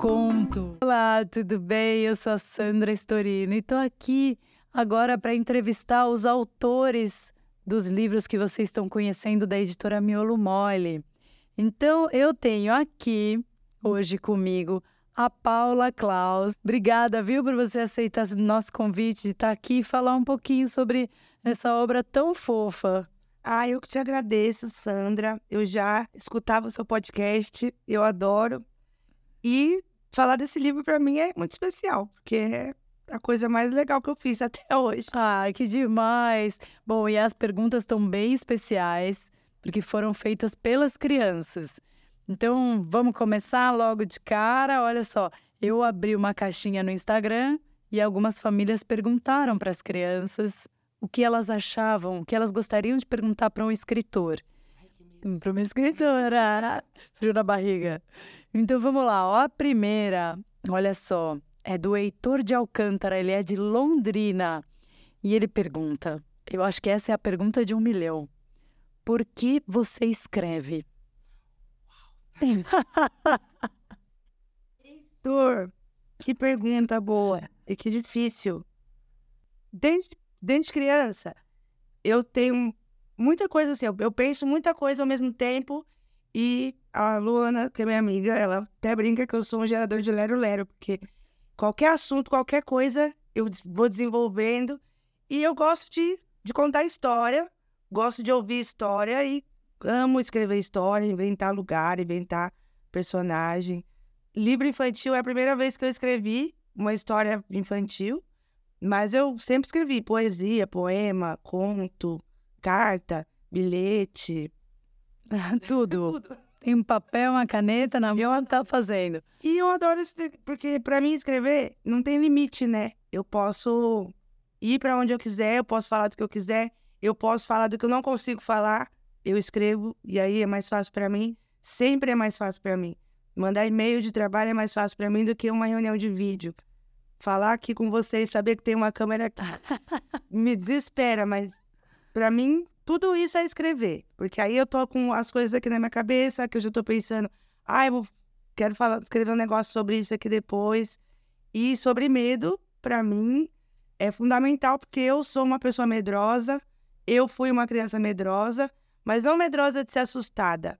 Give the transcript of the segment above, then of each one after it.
conto. Olá, tudo bem? Eu sou a Sandra Storino e estou aqui agora para entrevistar os autores dos livros que vocês estão conhecendo da editora Miolo Mole. Então, eu tenho aqui hoje comigo a Paula Klaus. Obrigada, viu, por você aceitar nosso convite de estar aqui e falar um pouquinho sobre essa obra tão fofa. Ah, eu que te agradeço, Sandra. Eu já escutava o seu podcast, eu adoro. E falar desse livro para mim é muito especial, porque é a coisa mais legal que eu fiz até hoje. Ai, que demais! Bom, e as perguntas estão bem especiais, porque foram feitas pelas crianças. Então, vamos começar logo de cara. Olha só, eu abri uma caixinha no Instagram e algumas famílias perguntaram para as crianças o que elas achavam, o que elas gostariam de perguntar para um escritor. Para uma escritora. Frio na barriga. Então vamos lá, ó, a primeira, olha só, é do Heitor de Alcântara, ele é de Londrina. E ele pergunta: eu acho que essa é a pergunta de um milhão. Por que você escreve? Heitor, que pergunta boa e que difícil. Desde desde criança, eu tenho muita coisa assim, eu penso muita coisa ao mesmo tempo e a Luana, que é minha amiga, ela até brinca que eu sou um gerador de lero-lero, porque qualquer assunto, qualquer coisa, eu vou desenvolvendo e eu gosto de, de contar história, gosto de ouvir história e amo escrever história, inventar lugar, inventar personagem. Livro infantil é a primeira vez que eu escrevi uma história infantil mas eu sempre escrevi poesia, poema, conto, carta, bilhete. Tudo. Tudo. Tem um papel, uma caneta na mão, tá fazendo. E eu adoro isso, porque para mim escrever não tem limite, né? Eu posso ir para onde eu quiser, eu posso falar do que eu quiser, eu posso falar do que eu não consigo falar, eu escrevo e aí é mais fácil para mim. Sempre é mais fácil para mim. Mandar e-mail de trabalho é mais fácil para mim do que uma reunião de vídeo falar aqui com vocês, saber que tem uma câmera aqui, me desespera, mas para mim tudo isso é escrever, porque aí eu tô com as coisas aqui na minha cabeça, que eu já tô pensando, ah, eu quero falar, escrever um negócio sobre isso aqui depois. E sobre medo, para mim é fundamental porque eu sou uma pessoa medrosa, eu fui uma criança medrosa, mas não medrosa de ser assustada,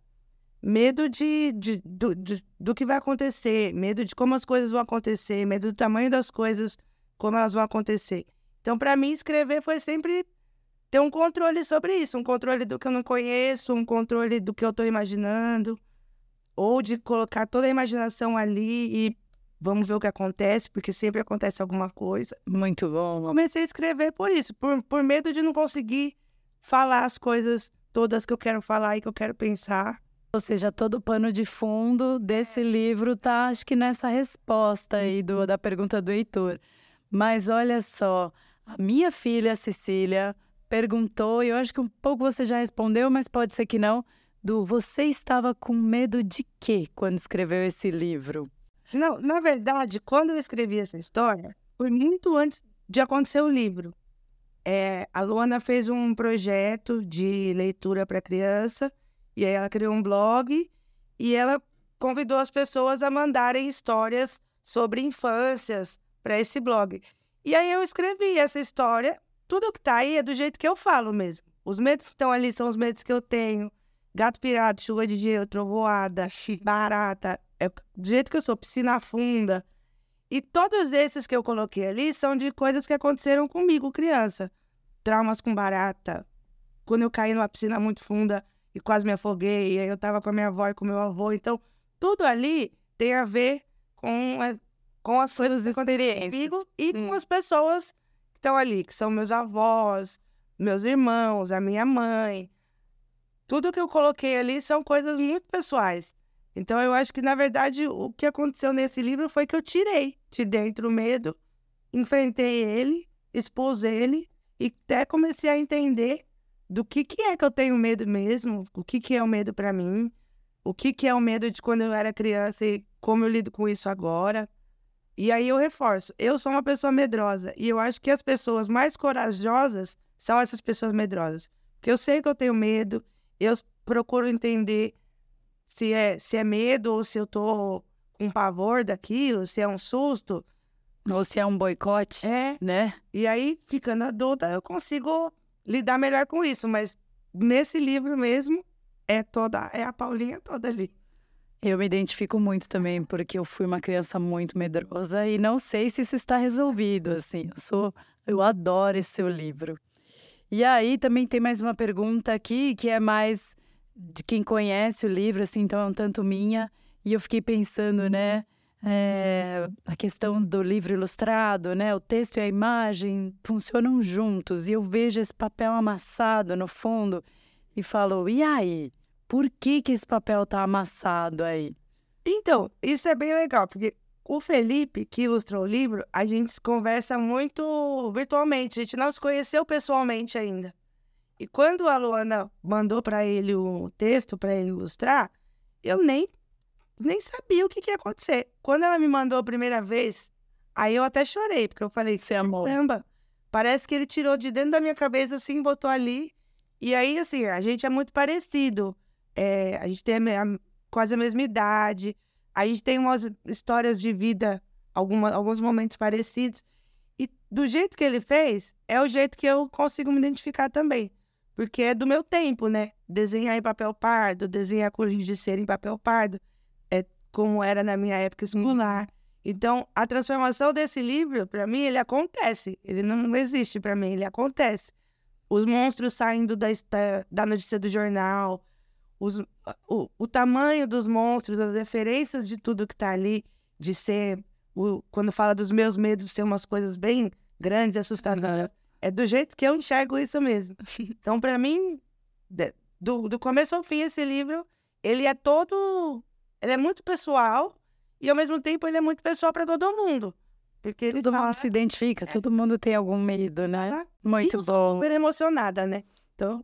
medo de, de, do, de, do que vai acontecer, medo de como as coisas vão acontecer, medo do tamanho das coisas, como elas vão acontecer. Então, para mim, escrever foi sempre ter um controle sobre isso, um controle do que eu não conheço, um controle do que eu estou imaginando, ou de colocar toda a imaginação ali e vamos ver o que acontece, porque sempre acontece alguma coisa. Muito bom. Comecei a escrever por isso, por, por medo de não conseguir falar as coisas todas que eu quero falar e que eu quero pensar. Ou seja, todo o pano de fundo desse livro tá, acho que nessa resposta aí do, da pergunta do Heitor. Mas olha só, a minha filha Cecília perguntou, e eu acho que um pouco você já respondeu, mas pode ser que não, do você estava com medo de quê quando escreveu esse livro? Não, na verdade, quando eu escrevi essa história, foi muito antes de acontecer o livro. É, a Luana fez um projeto de leitura para criança e aí ela criou um blog e ela convidou as pessoas a mandarem histórias sobre infâncias para esse blog. E aí eu escrevi essa história. Tudo que tá aí é do jeito que eu falo mesmo. Os medos que estão ali são os medos que eu tenho. Gato pirado, chuva de gelo, trovoada, barata. É do jeito que eu sou, piscina funda. E todos esses que eu coloquei ali são de coisas que aconteceram comigo, criança. Traumas com barata. Quando eu caí numa piscina muito funda, e quase me afoguei. E aí eu tava com a minha avó e com meu avô. Então, tudo ali tem a ver com, a, com as coisas experiências comigo e hum. com as pessoas estão ali, que são meus avós, meus irmãos, a minha mãe. Tudo que eu coloquei ali são coisas muito pessoais. Então, eu acho que, na verdade, o que aconteceu nesse livro foi que eu tirei de dentro o medo, enfrentei ele, expus ele e até comecei a entender do que, que é que eu tenho medo mesmo, o que, que é o medo para mim, o que, que é o medo de quando eu era criança e como eu lido com isso agora. E aí eu reforço, eu sou uma pessoa medrosa e eu acho que as pessoas mais corajosas são essas pessoas medrosas. Porque eu sei que eu tenho medo, eu procuro entender se é, se é medo ou se eu tô com pavor daquilo, se é um susto. Ou se é um boicote, É. né? E aí, ficando adulta, eu consigo lidar melhor com isso. Mas nesse livro mesmo, é toda, é a Paulinha toda ali. Eu me identifico muito também, porque eu fui uma criança muito medrosa e não sei se isso está resolvido, assim. Eu sou, eu adoro esse seu livro. E aí também tem mais uma pergunta aqui que é mais de quem conhece o livro, assim, então é um tanto minha. E eu fiquei pensando, né, é, a questão do livro ilustrado, né, o texto e a imagem funcionam juntos. E eu vejo esse papel amassado no fundo e falo, e aí? Por que que esse papel tá amassado aí? Então, isso é bem legal, porque o Felipe, que ilustrou o livro, a gente se conversa muito virtualmente. A gente não se conheceu pessoalmente ainda. E quando a Luana mandou para ele o texto para ele ilustrar, eu nem, nem sabia o que, que ia acontecer. Quando ela me mandou a primeira vez, aí eu até chorei, porque eu falei, Você amou? caramba, parece que ele tirou de dentro da minha cabeça assim, botou ali. E aí, assim, a gente é muito parecido. É, a gente tem a a- quase a mesma idade. A gente tem umas histórias de vida, alguma, alguns momentos parecidos. E do jeito que ele fez, é o jeito que eu consigo me identificar também. Porque é do meu tempo, né? Desenhar em papel pardo, desenhar giz de cera em papel pardo. É como era na minha época escolar. Então, a transformação desse livro, para mim, ele acontece. Ele não existe para mim, ele acontece. Os monstros saindo da, da notícia do jornal, os- o, o tamanho dos monstros, as referências de tudo que tá ali, de ser, o- quando fala dos meus medos, ser umas coisas bem grandes, assustadoras. É do jeito que eu enxergo isso mesmo. Então, para mim, do, do começo ao fim, esse livro, ele é todo. Ele é muito pessoal e, ao mesmo tempo, ele é muito pessoal para todo mundo. Porque Todo fala, mundo se identifica, todo mundo tem algum medo, né? Muito e bom. super emocionada, né? Então,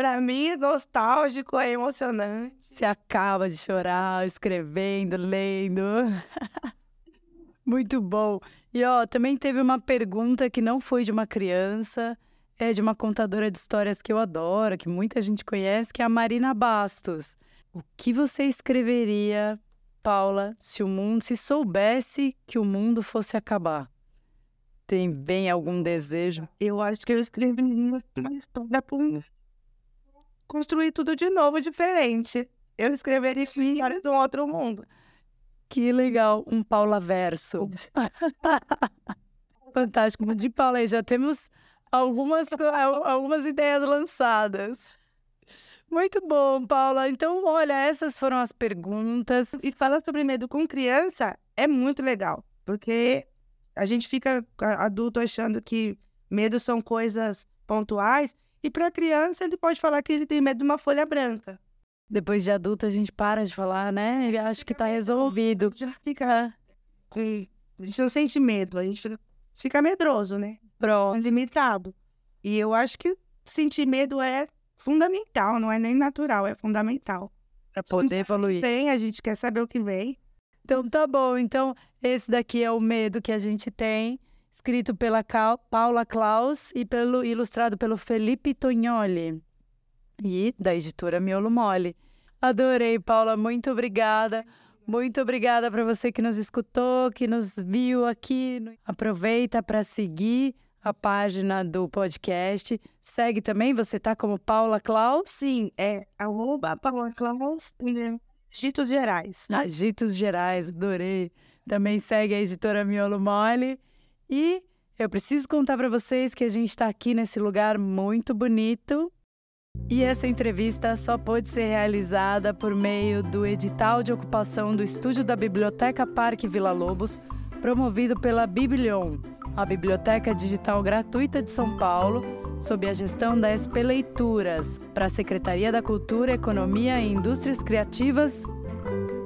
para mim, nostálgico, é emocionante. Você acaba de chorar, escrevendo, lendo. Muito bom. E ó, também teve uma pergunta que não foi de uma criança, é de uma contadora de histórias que eu adoro, que muita gente conhece, que é a Marina Bastos. O que você escreveria, Paula, se o mundo, se soubesse que o mundo fosse acabar? Tem bem algum desejo? Eu acho que eu escreveria uma história construir tudo de novo, diferente. Eu escreveria a história de um outro mundo. Que legal, um Paula verso. Fantástico. De Paula, aí já temos algumas, algumas ideias lançadas. Muito bom, Paula. Então, olha, essas foram as perguntas. E falar sobre medo com criança é muito legal, porque a gente fica adulto achando que medo são coisas pontuais, e para criança ele pode falar que ele tem medo de uma folha branca. Depois de adulto, a gente para de falar, né? E acho que tá resolvido. Já fica. A gente não sente medo, a gente fica medroso, né? Pronto. limitado. E eu acho que sentir medo é fundamental, não é nem natural, é fundamental. Para poder evoluir. Vem, a gente quer saber o que vem. Então tá bom. Então esse daqui é o medo que a gente tem, escrito pela Cal- Paula Klaus e pelo ilustrado pelo Felipe Tognoli e da editora Miolo Mole. Adorei, Paula, muito obrigada. Muito obrigada para você que nos escutou, que nos viu aqui. Aproveita para seguir a página do podcast. Segue também, você tá como Paula Klaus? Sim, é arroba Paula Klaus, ditos gerais. Agitos Gerais, adorei. Também segue a editora Miolo Mole. E eu preciso contar para vocês que a gente está aqui nesse lugar muito bonito. E essa entrevista só pôde ser realizada por meio do edital de ocupação do estúdio da Biblioteca Parque Vila Lobos, promovido pela Biblion, a biblioteca digital gratuita de São Paulo, sob a gestão da SP Leituras, para a Secretaria da Cultura, Economia e Indústrias Criativas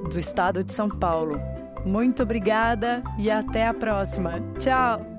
do estado de São Paulo. Muito obrigada e até a próxima. Tchau!